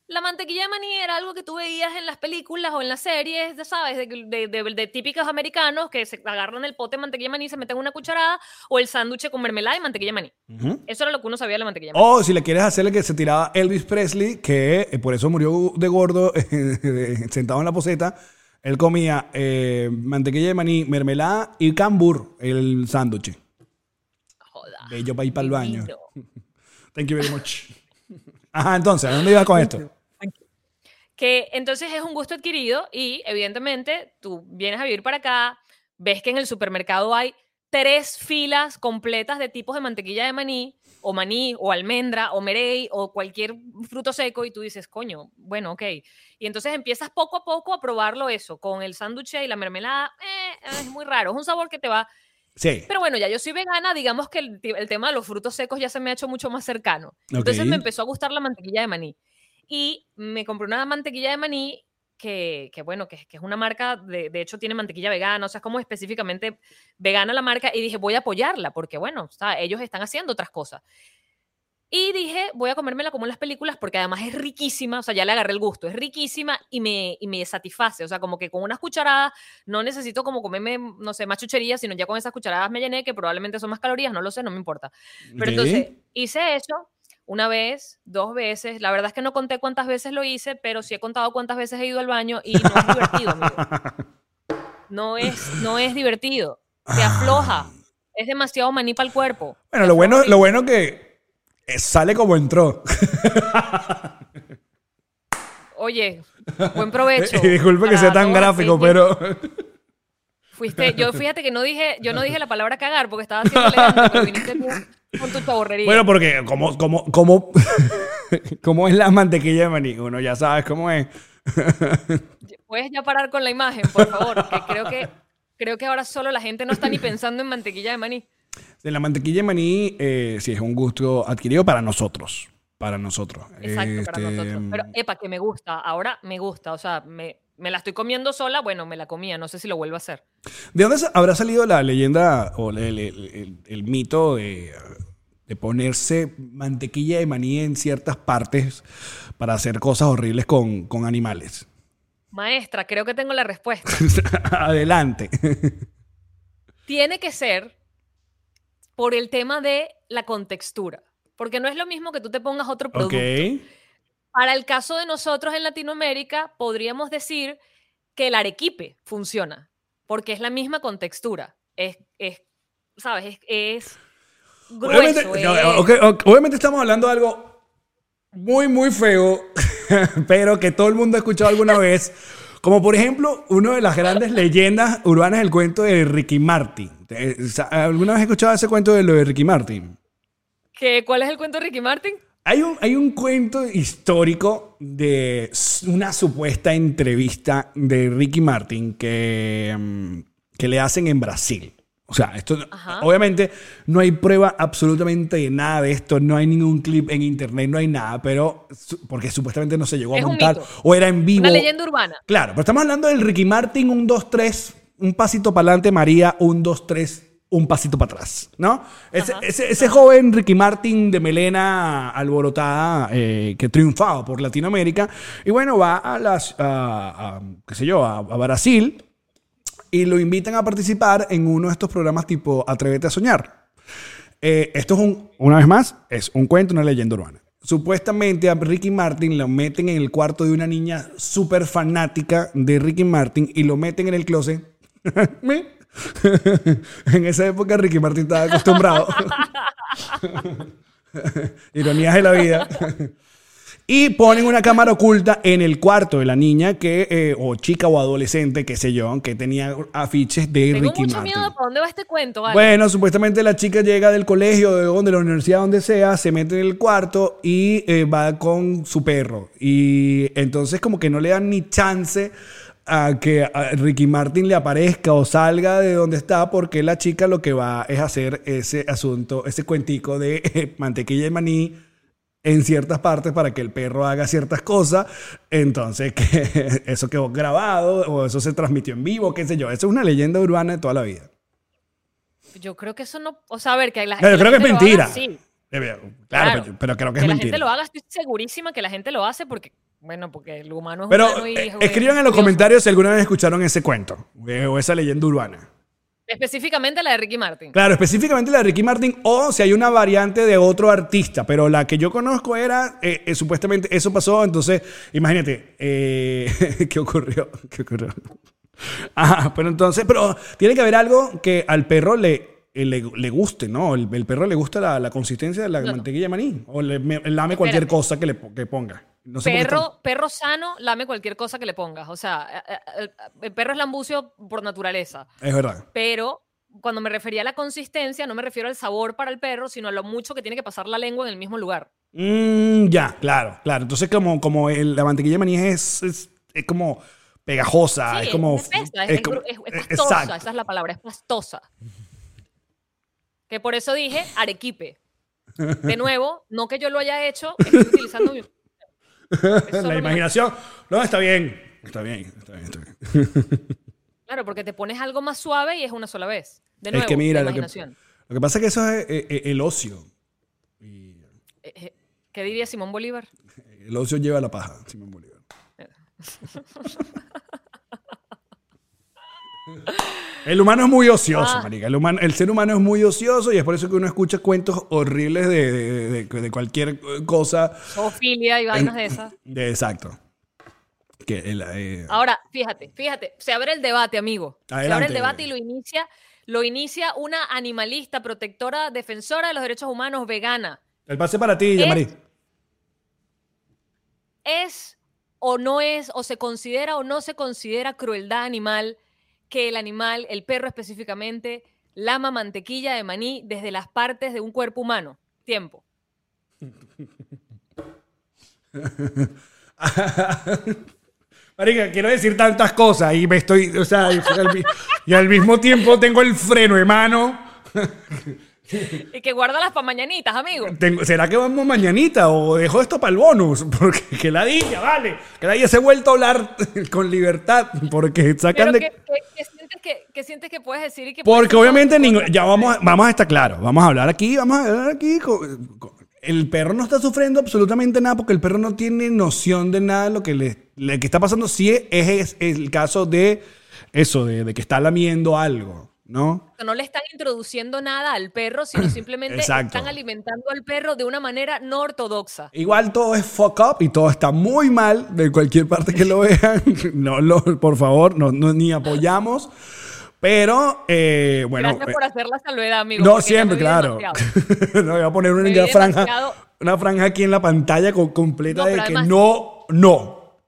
La mantequilla de maní era algo que tú veías en las películas o en las series, ya sabes, de, de- de- de típicos americanos que se agarran el pote de mantequilla de maní, se meten una cucharada, o el sándwich con mermelada y mantequilla de maní. Eso era lo que uno sabía de la mantequilla de maní. O si le quieres hacer el que se tiraba Elvis Presley, que eh, por eso murió de gordo, sentado en la poseta, él comía eh, mantequilla de maní, mermelada y cambur, el sándwich. Joda. Bello para ir para el baño. Thank you very much. Ajá, entonces, ¿a dónde ibas con esto? Que entonces es un gusto adquirido y evidentemente tú vienes a vivir para acá, ves que en el supermercado hay tres filas completas de tipos de mantequilla de maní, o maní, o almendra, o merey, o cualquier fruto seco, y tú dices, coño, bueno, ok. Y entonces empiezas poco a poco a probarlo eso, con el sándwich y la mermelada, eh, es muy raro, es un sabor que te va... Sí. Pero bueno, ya yo soy vegana, digamos que el, tema de los frutos secos ya se me ha hecho mucho más cercano. Entonces me empezó a gustar la mantequilla de maní. Y me compré una mantequilla de maní que, que bueno, que, que es una marca, de, de hecho tiene mantequilla vegana, o sea, es como específicamente vegana la marca, y dije, voy a apoyarla, porque bueno, o sea, ellos están haciendo otras cosas. Y dije, voy a comérmela como en las películas porque además es riquísima, o sea, ya le agarré el gusto, es riquísima y me, y me satisface, o sea, como que con unas cucharadas no necesito como comerme, no sé, más chucherías, sino ya con esas cucharadas me llené, que probablemente son más calorías, no lo sé, no me importa. Pero Ok. entonces hice eso una vez, dos veces, la verdad es que no conté cuántas veces lo hice, pero sí he contado cuántas veces he ido al baño y no es divertido, amigo. No es, no es divertido, te afloja, es demasiado maní para el cuerpo. Bueno, lo bueno, lo bueno que sale como entró. Oye, buen provecho. Y disculpe que sea tan gráfico, pero Fuiste, yo fíjate que no dije, yo no dije la palabra cagar porque estaba haciendo elegante, pero viniste tú con tu chaborrería. bueno, porque como, como, como, como es la mantequilla de maní, uno ya sabes cómo es. Puedes ya parar con la imagen, por favor, que creo que creo que ahora solo la gente no está ni pensando en mantequilla de maní. De la mantequilla de maní, eh, sí es un gusto adquirido para nosotros. Para nosotros. Exacto, para Este, nosotros. Pero epa, que me gusta, ahora me gusta, o sea, me, me la estoy comiendo sola, bueno, me la comía, no sé si lo vuelvo a hacer. ¿De dónde habrá salido la leyenda o el, el- el- el mito de, de ponerse mantequilla de maní en ciertas partes para hacer cosas horribles con, con animales? Maestra, creo que tengo la respuesta. Adelante. Tiene que ser por el tema de la contextura, porque no es lo mismo que tú te pongas otro producto. Para el caso de nosotros en Latinoamérica, podríamos decir que el arequipe funciona, porque es la misma contextura. Es, es ¿sabes? Es, grueso. es- obviamente estamos hablando de algo muy, muy feo, pero que todo el mundo ha escuchado alguna vez. Como por ejemplo, una de las grandes leyendas urbanas del cuento de Ricky Martin. Eh, ¿Alguna vez has escuchado ese cuento de lo de Ricky Martin? ¿Qué- ¿Cuál es el cuento de Ricky Martin? Hay un, hay un cuento histórico de una supuesta entrevista de Ricky Martin que, mm, que le hacen en Brasil. O sea, esto Ajá. obviamente no hay prueba absolutamente de nada de esto, no hay ningún clip en internet, no hay nada, pero porque supuestamente no se llegó a Es montar o era en vivo. Una leyenda urbana. Claro, pero estamos hablando del Ricky Martin, un 2, 3, un pasito para adelante, María, un 2, 3, un pasito para atrás, ¿no? Ese, Ajá. ese, ese joven Ricky Martin de melena alborotada eh, que triunfaba por Latinoamérica y bueno, va a las, a, a, qué sé yo, a, a Brasil y lo invitan a participar en uno de estos programas tipo Atrévete a Soñar. Eh, esto es un, una vez más, es un cuento, una leyenda urbana. Supuestamente a Ricky Martin lo meten en el cuarto de una niña súper fanática de Ricky Martin y lo meten en el closet. en esa época Ricky Martin estaba acostumbrado. Ironías de la vida. Y ponen una cámara oculta en el cuarto de la niña que, eh, o chica o adolescente, qué sé yo, que tenía afiches de Tengo Ricky mucho Martin. miedo para dónde va este cuento, ¿vale? Bueno, supuestamente la chica llega del colegio, de donde, la universidad, donde sea, se mete en el cuarto y eh, va con su perro. Y entonces como que no le dan ni chance a que a Ricky Martin le aparezca o salga de donde está porque la chica lo que va es hacer ese asunto, ese cuentico de eh, mantequilla de maní en ciertas partes para que el perro haga ciertas cosas. Entonces, que eso quedó grabado o eso se transmitió en vivo, qué sé yo. Eso es una leyenda urbana de toda la vida. Yo creo que eso no. O sea, a ver, que la, que la creo que es haga, mentira. sí. Eh, Claro, Claro. Pero, pero creo que Que, es la mentira. gente lo haga, estoy segurísima que la gente lo hace porque, bueno, porque el humano es Pero humano y eh, es- escriban en los curioso. comentarios si alguna vez escucharon ese cuento eh, o esa leyenda urbana. Específicamente la de Ricky Martin. Claro, específicamente la de Ricky Martin o si hay una variante de otro artista, pero la que yo conozco era, eh, eh, supuestamente eso pasó, entonces imagínate, eh, ¿qué ocurrió? ¿Qué ocurrió? Ajá, pero entonces, pero tiene que haber algo que al perro le, le, le guste, ¿no? El, el perro le gusta la, la consistencia de la No. mantequilla de maní o le me- lame cualquier cosa que le que ponga. No sé Perro, perro sano, lame cualquier cosa que le pongas. O sea, eh, eh, el, el perro es lambucio por naturaleza. Es verdad. Pero cuando me refería a la consistencia, no me refiero al sabor para el perro, sino a lo mucho que tiene que pasar la lengua en el mismo lugar. Mm, ya, claro, claro. Entonces, como, como el- la mantequilla de maní es, es, es como pegajosa, Sí, es como. es, es es como- es- eh, pastosa, exacto. esa es la palabra, es pastosa. Que por eso dije arequipe. De nuevo, no que yo lo haya hecho, estoy utilizando mi... es La imaginación. No, está bien. está bien, está bien, está bien. Claro, porque te pones algo más suave y es una sola vez. De Es nuevo, que mira, la lo que- imaginación. Lo que pasa es que eso es eh, eh, el ocio. Y eh, ¿Qué diría Simón Bolívar? el ocio lleva la paja, Simón Bolívar. El humano es muy ocioso, Ah. marica. El, humano, el ser humano es muy ocioso y es por eso que uno escucha cuentos horribles de, de- de- de cualquier cosa. Zoofilia y vainas de esas. Exacto. Que el, eh, Ahora, fíjate, fíjate, se abre el debate, amigo. Se abre el debate y lo inicia, lo inicia una animalista, protectora, defensora de los derechos humanos, vegana. el pase para ti, Yamari. ¿Es o no es, o se considera o no se considera crueldad animal que el animal, el perro específicamente, lama mantequilla de maní desde las partes de un cuerpo humano? Tiempo. Marica, quiero decir tantas cosas y me estoy, o sea, y al, mismo tiempo tengo el freno de mano. Y que guarda las pa' mañanitas, amigo. Tengo- ¿Será que vamos mañanita o dejo esto para el bonus? Porque que la diga, vale. Que la se ha vuelto a hablar con libertad porque sacan Pero de... que, que- que sientes que, que sientes que puedes decir y que Porque obviamente ningún- ya vamos, a- vamos a estar claros. Vamos a hablar aquí, vamos a hablar aquí. con- con- el perro no está sufriendo absolutamente nada porque el perro no tiene noción de nada de lo que le, le- que está pasando. Si es, es el caso de eso, de, de que está lamiendo algo, ¿no? no le están introduciendo nada al perro, sino simplemente están alimentando al perro de una manera no ortodoxa. Igual todo es fuck up y todo está muy mal de cualquier parte que lo vean. No, lo- por favor, no, no- ni apoyamos. Pero, eh, bueno. Gracias por hacer la salvedad, amigo. No, siempre, claro. no, voy a poner una, franja, demasiado. una franja aquí en la pantalla con- completa No, de que no, no.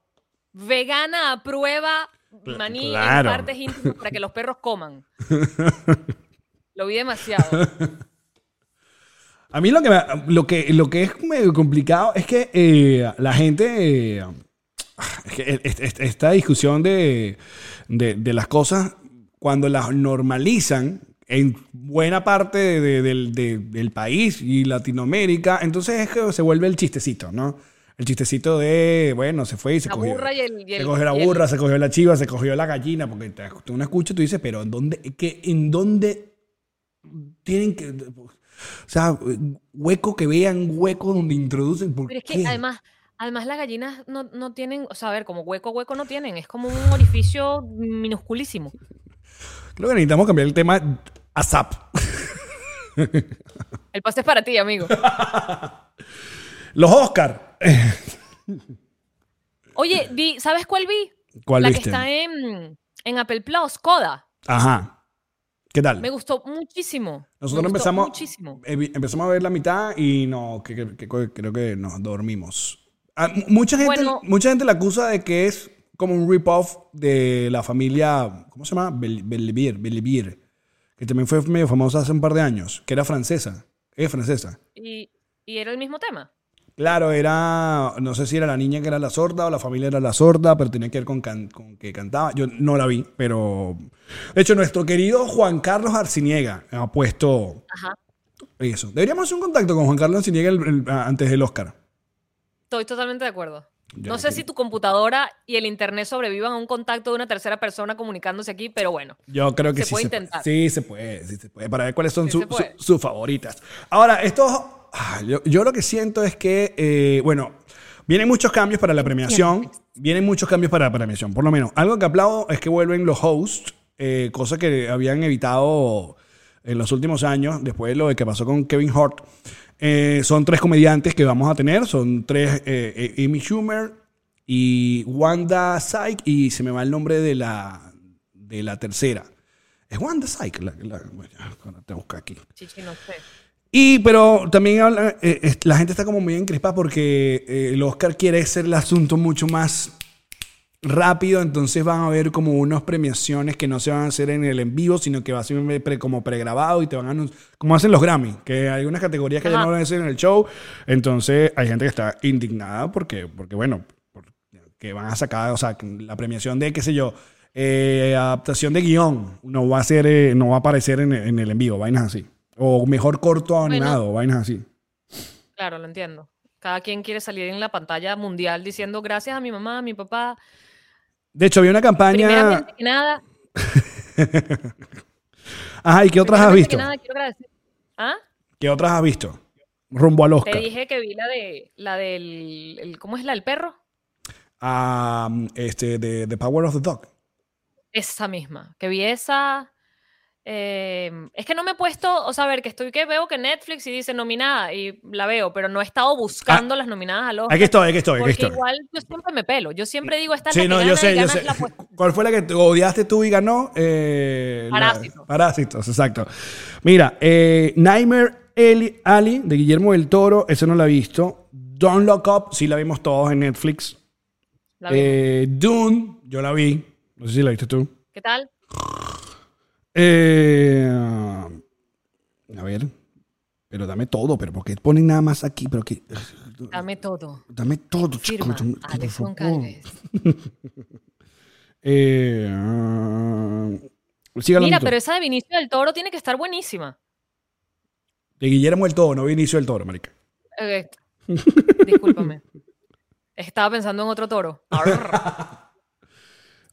Vegana aprueba maní claro. en partes íntimas para que los perros coman. Lo vi demasiado. A mí lo que, me- lo que, lo que es medio complicado es que eh, la gente. eh, es que esta discusión de, de- de las cosas, cuando las normalizan en buena parte de- del país y Latinoamérica, entonces es que se vuelve el chistecito, ¿no? El chistecito de, bueno, se fue y se La cogió. burra y el- y se cogió la y el- burra, se cogió la chiva, se cogió la gallina, porque te, tú no escuchas y tú dices, pero ¿en dónde, qué, ¿en dónde tienen que... O sea, hueco que vean, hueco donde introducen. ¿por Pero es qué? que además, además las gallinas no, no tienen, o sea, a ver, como hueco, hueco no tienen, es como un orificio minusculísimo. Creo que necesitamos cambiar el tema a. El pase es para ti, amigo. Los Oscar. Oye, vi, ¿sabes cuál vi? ¿Cuál La viste? que está en, en Apple Plus, Coda. Ajá. ¿Qué tal? Me gustó muchísimo. Nosotros Me gustó empezamos, Muchísimo. eh, empezamos a ver la mitad y no, que, que- que- creo que nos dormimos. Ah, mu- mucha, gente, Bueno. mucha gente la acusa de que es como un rip-off de la familia, ¿cómo se llama? Bel- Bellivier, Bellivier, que también fue medio famosa hace un par de años, que era francesa, es francesa. Y, y era el mismo tema. Claro, era, no sé si era la niña que era la sorda o la familia era la sorda, pero tenía que ver con, can- con que cantaba. Yo no la vi, pero... De hecho, nuestro querido Juan Carlos Arciniega ha puesto Ajá. eso. Deberíamos hacer un contacto con Juan Carlos Arciniega el- el- antes del Oscar. Estoy totalmente de acuerdo. No sé si tu computadora y el internet sobrevivan a un contacto de una tercera persona comunicándose aquí, pero bueno. Yo creo que Se sí puede se puede. intentar. Sí, se puede, sí se puede. Para ver cuáles son Sí su- se puede. su- sus favoritas. Ahora, esto... ah, Yo, yo lo que siento es que, eh, bueno, vienen muchos cambios para la premiación. Vienen muchos cambios para la premiación. Por lo menos, algo que aplaudo es que vuelven los hosts, eh, cosa que habían evitado en los últimos años, después de lo que pasó con Kevin Hart. Eh, son tres comediantes que vamos a tener. Son tres, eh, eh, Amy Schumer y Wanda Sykes. Y se me va el nombre de la, de la tercera. Es Wanda Sykes. La, la, bueno, te busco aquí. Chichi, no sé. Y, pero también habla- eh, la gente está como muy encrespada porque el Oscar quiere hacer el asunto mucho más rápido, entonces van a haber como unas premiaciones que no se van a hacer en el en vivo, sino que va a ser pre- como pregrabado y te van a como hacen los Grammy, que hay unas categorías que ya no van a hacer en el show, entonces hay gente que está indignada porque, porque bueno, que van a sacar, o sea, la premiación de, qué sé yo, eh, adaptación de guion, no va a ser, eh, no va a aparecer en, en el en vivo, vainas así. O mejor corto animado, vainas así. Claro, lo entiendo. Cada quien quiere salir en la pantalla mundial diciendo gracias a mi mamá, a mi papá. De hecho, había una campaña. Que nada, Ajá, ¿y qué otras has visto? que nada, quiero agradecer. ¿Ah? ¿Qué otras has visto? Rumbo al Te Oscar. dije que vi la de la del el- ¿cómo es la del perro? Ah, este, de The Power of the Dog. Esa misma, que vi esa. Eh, es que no me he puesto, o sea, a ver, que estoy que veo que Netflix y dice nominada y la veo, pero no he estado buscando las nominadas al Oscar. Aquí estoy, aquí estoy, aquí estoy. igual yo siempre me pelo. Yo siempre digo, esta es Sí, la que no, gana yo y sé, yo sé. la. ¿Cuál fue la que te odiaste tú y ganó? Eh, la- Parásitos. Parásitos, exacto. Mira, eh, Nightmare Alley, Alley, de Guillermo del Toro, ese no la he visto. Don't Look Up, sí la vimos todos en Netflix. La vi. Eh, Dune, yo la vi. No sé si la viste tú. ¿Qué tal? Eh, a ver. Pero dame todo, pero ¿por qué ponen nada más aquí? Pero que, Dame todo. dame todo, chico. Firma, por Alex. Goncalves. Eh, ah, Mira, pero esa de Vinicio del Toro tiene que estar buenísima. De Guillermo del Toro, no Vinicio del Toro, marica. Eh, discúlpame. Estaba pensando en otro toro.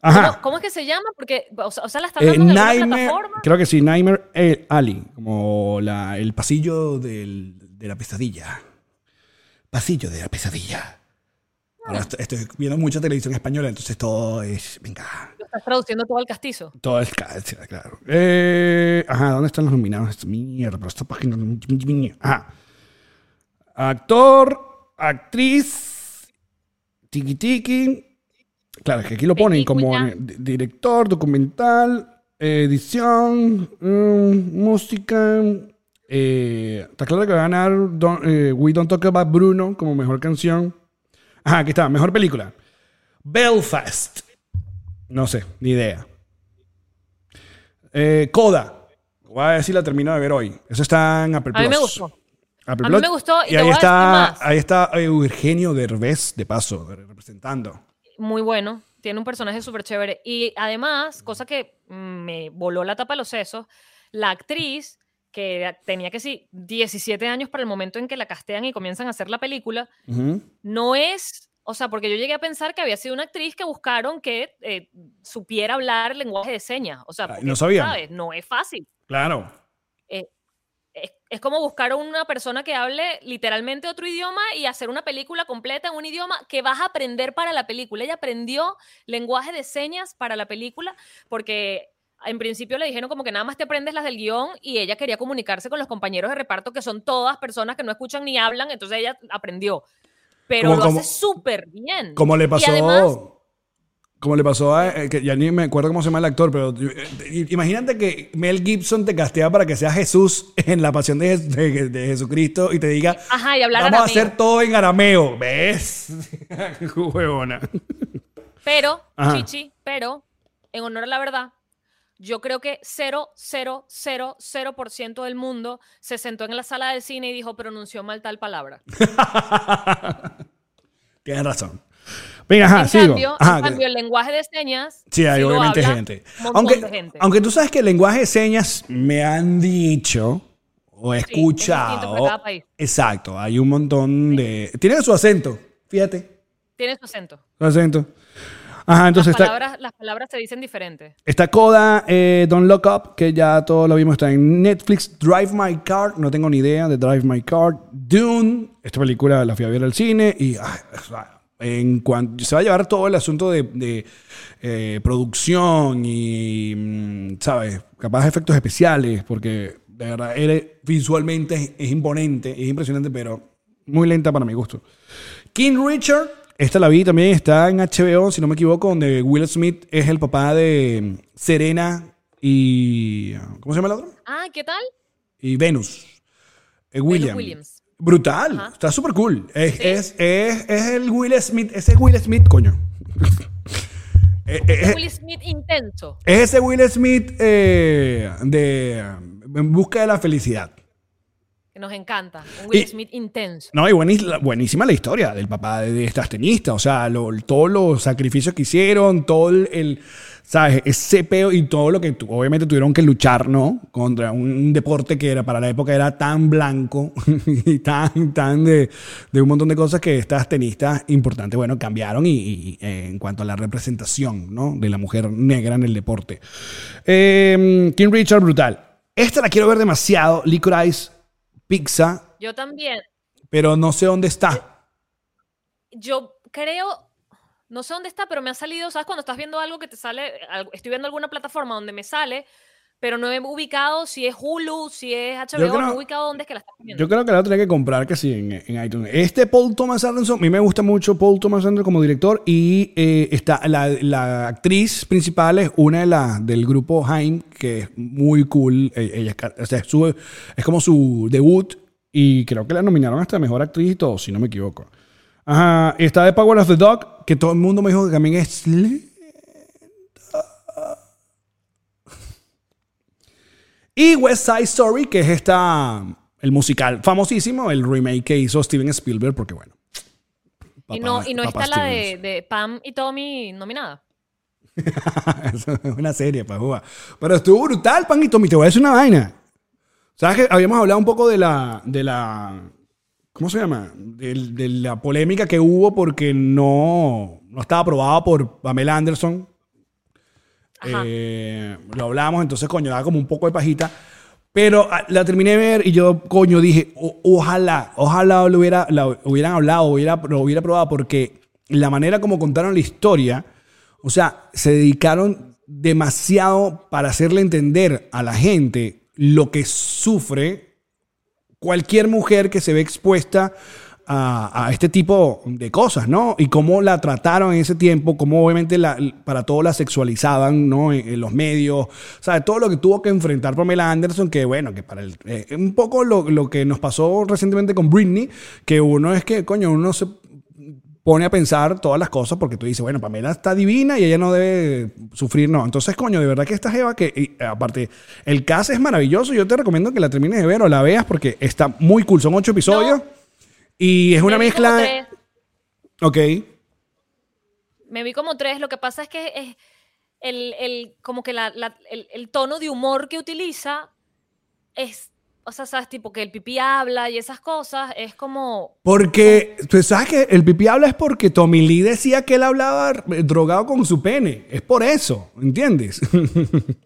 Ajá. ¿Cómo, cómo es que se llama? Porque, o sea, la están Eh, dando en Nightmare, plataforma. creo que sí, Nightmare eh, Alley, como la, el pasillo del- de la pesadilla. Pasillo de la pesadilla. Ahora est- estoy viendo mucha televisión española, entonces todo es. Venga. Lo estás traduciendo todo al castizo. Todo es ca- sí, claro. Eh, ajá, ¿dónde están los nominados? Mierda, pero esta página. Ajá. Actor, actriz, tiki tiki. Claro, es que aquí lo ponen como Película. eh, director, documental, edición, mm, música. eh, está claro que va a ganar eh, We Don't Talk About Bruno como mejor canción. Ajá, aquí está, mejor película. Belfast. No sé, ni idea. Eh, Coda. Voy a ver si la termino de ver hoy. Eso está en Apple A mí me gustó. Apple A mí me gustó y y ahí voy a decir está, ahí está eh, Eugenio Derbez, de paso, representando. Muy bueno. Tiene un personaje súper chévere. Y además, cosa que me voló la tapa de los sesos, la actriz, que tenía que sí, 17 años para el momento en que la castean y comienzan a hacer la película, no es, o sea, porque yo llegué a pensar que había sido una actriz que buscaron que eh, supiera hablar lenguaje de señas. O sea, porque, no. ¿sabes? No es fácil. Claro. Es, como buscar a una persona que hable literalmente otro idioma y hacer una película completa en un idioma que vas a aprender para la película. Ella aprendió lenguaje de señas para la película porque en principio le dijeron como que nada más te aprendes las del guion y ella quería comunicarse con los compañeros de reparto que son todas personas que no escuchan ni hablan, entonces ella aprendió. Pero Como- lo como- hace súper bien. Como le Y pasó. además, como le pasó a. eh, que ya ni me acuerdo cómo se llama el actor, pero eh, imagínate que Mel Gibson te castea para que sea Jesús en la pasión de, de- de Jesucristo y te diga. ajá, y hablar Vamos a arameo. hacer todo en arameo. ¿Ves? Huevona. Pero, Ajá. Chichi, pero, en honor a la verdad, yo creo que 0,000% del mundo se sentó en la sala del cine y dijo, pronunció mal tal palabra. Tienes razón. Venga, ajá, en sigo. cambio, Ajá, en cambio, el lenguaje de señas. Sí, hay lo obviamente gente. Aunque, de gente. aunque tú sabes que el lenguaje de señas me han dicho o he es distinto para escuchado. cada país. Exacto, hay un montón de. Tiene su acento, fíjate. Tiene su acento. Su acento. Ajá, entonces Las está, palabras, las palabras se dicen diferentes. está Coda, eh, Don't Look Up, que ya todo lo vimos, está en Netflix. Drive My Car, no tengo ni idea de Drive My Car. Dune, esta película la fui a ver al cine y ah, o sea, en cuanto se va a llevar todo el asunto de, de, eh, producción y, mm, ¿sabes? Capaz de efectos especiales, porque de verdad eres- visualmente es, es imponente, es impresionante, pero muy lenta para mi gusto. King Richard, esta la vi también, está en HBO, si no me equivoco, donde Will Smith es el papá de Serena y. ¿Cómo se llama el otro? Ah, ¿qué tal? Y Venus. Eh, William. Williams. Brutal, Ajá. está súper cool. Es, Sí. es, es, es el Will Smith, ese es Will Smith, coño. Eh, eh, eh, Will Smith intenso. es ese Will Smith eh, de En busca de la felicidad. Que nos encanta. Un Will Y- Smith intenso. No, y buenis- buenísima la historia del papá de, estas tenistas. O sea, lo- todos los sacrificios que hicieron, todo el, el, ¿sabes? Ese peo y todo lo que tu- obviamente tuvieron que luchar, ¿no? Contra un deporte que era para la época era tan blanco y tan, tan de, de un montón de cosas que estas tenistas importantes, bueno, cambiaron y, y, eh, en cuanto a la representación, ¿no? De la mujer negra en el deporte. Eh, King Richard, brutal. Esta la quiero ver demasiado. Licorice Pizza Yo también. pero no sé dónde está. Yo creo, no sé dónde está, pero me ha salido, ¿sabes? Cuando estás viendo algo que te sale, estoy viendo alguna plataforma donde me sale, pero no he ubicado si es Hulu, si es HBO, creo- no he ubicado dónde es que la estás viendo. Yo creo que la tenía que comprar que sí en, en iTunes. Este Paul Thomas Anderson, a mí me gusta mucho Paul Thomas Anderson como director y eh, está la, la actriz principal es una de las del grupo Haim que es muy cool. Eh, Ella, o sea, es, su- es como su debut y creo que la nominaron hasta mejor actriz y todo, si no me equivoco. Ajá, está The Power of the Dog, que todo el mundo me dijo que también es Y West Side Story, que es esta, el musical famosísimo, el remake que hizo Steven Spielberg, porque bueno. y no, y no está la de, de Pam y Tommy nominada. Es una serie, pa' jugar. Pero estuvo brutal, Pan y Tommy. Te voy a decir una vaina. ¿Sabes que habíamos hablado un poco de la. De la ¿Cómo se llama? De, la polémica que hubo porque no, no estaba aprobada por Pamela Anderson. Eh, lo hablamos, entonces, coño, daba como un poco de pajita. Pero ah, la terminé de ver y yo, coño, dije, "O- ojalá, ojalá lo, hubiera, la hubieran hablado, hubiera, lo hubiera probado, porque la manera como contaron la historia, o sea, se dedicaron demasiado para hacerle entender a la gente lo que sufre cualquier mujer que se ve expuesta a, este tipo de cosas, ¿no? Y cómo la trataron en ese tiempo, cómo obviamente para todo la sexualizaban, ¿no? En, los medios, o sea, todo lo que tuvo que enfrentar Pamela Anderson, que bueno, que para el, eh, un poco lo, lo que nos pasó recientemente con Britney, que uno es que, coño, uno se pone a pensar todas las cosas porque tú dices, bueno, Pamela está divina y ella no debe sufrir, no. Entonces, coño, de verdad que esta Jeva, que aparte, el cast es maravilloso, yo te recomiendo que la termines de ver o la veas porque está muy cool. Son ocho episodios y es una Me mezcla. tres, Ok. me vi como tres. Lo que pasa es que es el, el- como que la- la- el, el tono de humor que utiliza es, o sea, sabes, tipo que el pipí habla y esas cosas, es como, Porque, tú sabes que el pipí habla es porque Tommy Lee decía que él hablaba drogado con su pene. Es por eso, ¿entiendes?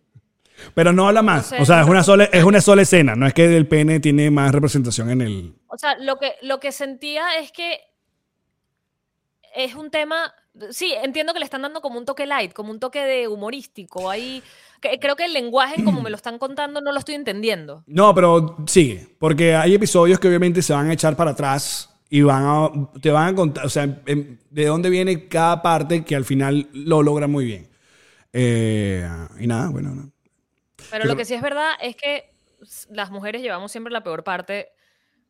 Pero no habla más. No sé, o sea, es una, sola, es una sola escena. No es que el pene tiene más representación en el... o sea, lo que, lo que sentía es que es un tema, sí, entiendo que le están dando como un toque light, como un toque de humorístico. Ahí, que- creo que el lenguaje, como me lo están contando, no lo estoy entendiendo. No, pero sigue, porque hay episodios que obviamente se van a echar para atrás y van a, te van a contar, o sea, em, de dónde viene cada parte que al final lo logra muy bien. Eh, y nada, bueno, no. Pero lo que sí es verdad es que las mujeres llevamos siempre la peor parte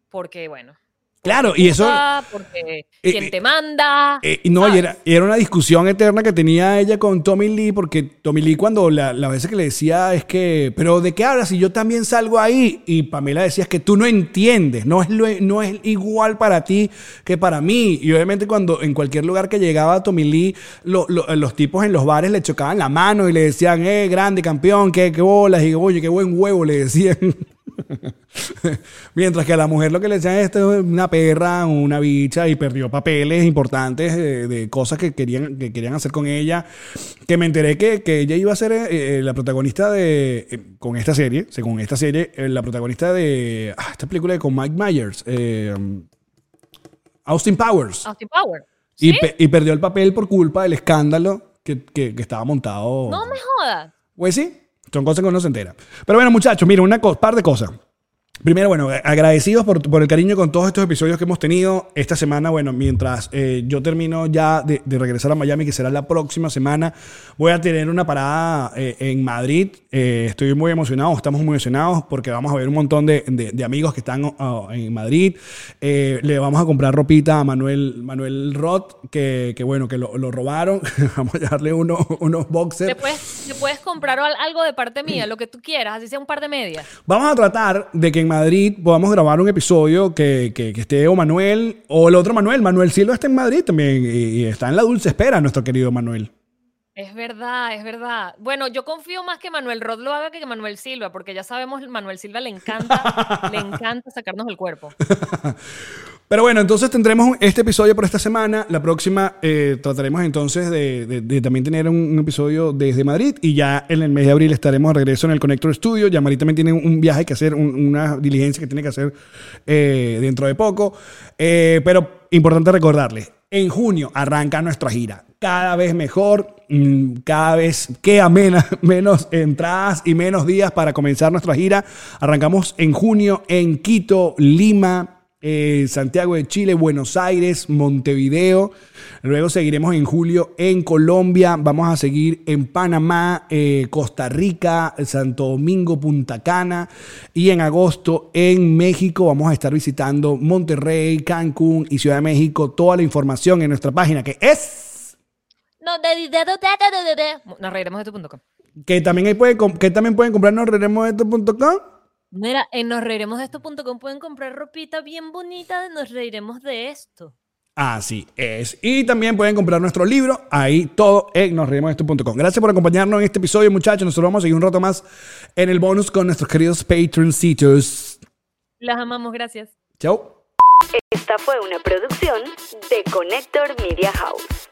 porque, bueno. Claro, y eso... Porque Eh, quien eh, te manda. Eh, no, y era, era una discusión eterna que tenía ella con Tommy Lee, porque Tommy Lee cuando la, las veces que le decía es que, pero ¿de qué hablas? Si yo también salgo ahí. Y Pamela decía es que tú no entiendes, no es, lo- no es igual para ti que para mí. Y obviamente cuando en cualquier lugar que llegaba Tommy Lee, lo- lo- los tipos en los bares le chocaban la mano y le decían, eh, grande campeón, qué, qué bolas, y oye, qué buen huevo, le decían. Mientras que a la mujer lo que le decían esto es una perra, una bicha y perdió papeles importantes de, de cosas que querían, que querían hacer con ella. Que me enteré que, que ella iba a ser eh, eh, la protagonista de, eh, con esta serie, según esta serie, eh, la protagonista de ah, esta película con Mike Myers, Austin Powers. Austin Power. Y, ¿Sí? pe- y perdió el papel por culpa del escándalo que, que- que estaba montado. No me jodas. Pues sí, son cosas que uno se entera. Pero bueno, muchachos, miren, una par de cosas. Primero, bueno, agradecidos por, por el cariño con todos estos episodios que hemos tenido. Esta semana, bueno, mientras eh, yo termino ya de, de regresar a Miami, que será la próxima semana, voy a tener una parada eh, en Madrid. Eh, estoy muy emocionado, estamos muy emocionados porque vamos a ver un montón de, de- de amigos que están oh, en Madrid. Le vamos a comprar ropita a Manuel, Manuel Roth, que, que bueno, que lo, lo robaron. vamos a darle unos, unos boxers. Te puedes, te puedes comprar al- algo de parte mía, lo que tú quieras, así sea un par de medias. Vamos a tratar de que en Madrid podamos grabar un episodio que, que, que esté o Manuel o el otro Manuel. Manuel Silva está en Madrid también y, y está en la dulce espera, nuestro querido Manuel. Es verdad, es verdad. Bueno, yo confío más que Manuel Rod lo haga que Manuel Silva, porque ya sabemos, Manuel Silva le encanta, le encanta sacarnos el cuerpo. Pero bueno, entonces tendremos este episodio por esta semana. La próxima eh, trataremos entonces de, de- de también tener un, un episodio desde Madrid y ya en el mes de abril estaremos de regreso en el Connector Studio. Ya Marí también tiene un viaje que hacer, un- una diligencia que tiene que hacer eh, dentro de poco. Eh, pero importante recordarles, en junio arranca nuestra gira. Cada vez mejor, mm, cada vez queda menos, menos entradas y menos días para comenzar nuestra gira. Arrancamos en junio en Quito, Lima, eh, Santiago de Chile, Buenos Aires, Montevideo. Luego seguiremos en julio en Colombia. Vamos a seguir en Panamá, eh, Costa Rica, Santo Domingo, Punta Cana. Y en agosto en México vamos a estar visitando Monterrey, Cancún y Ciudad de México. Toda la información en nuestra página que es... No, de, de, de, de, de, de, de. Nos reiremos de tu.com. Que también, ahí pueden, que también pueden comprarnos reremosesto.com. Mira, en nosreiremosdeesto.com pueden comprar ropita bien bonita de Nos Reiremos de Esto. Así es. Y también pueden comprar nuestro libro, ahí todo en nosreímosesto.com. Gracias por acompañarnos en este episodio, muchachos. Nosotros vamos a seguir un rato más en el bonus con nuestros queridos Patroncitos. Las amamos, gracias. Chau. Esta fue una producción de Connector Media House.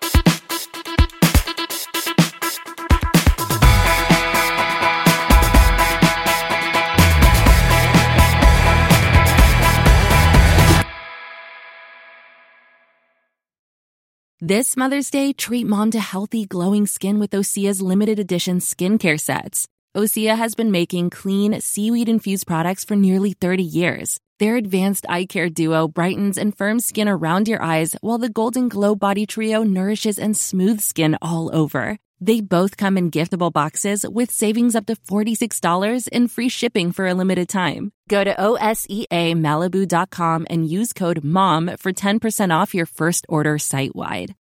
This Mother's Day, treat mom to healthy, glowing skin with Osea's limited edition skincare sets. Osea has been making clean, seaweed infused products for nearly 30 years. Their advanced eye care duo brightens and firms skin around your eyes, while the Golden Glow Body Trio nourishes and smooths skin all over. They both come in giftable boxes with savings up to $46 and free shipping for a limited time. Go to OSEAMalibu.com and use code MOM for 10% off your first order site wide.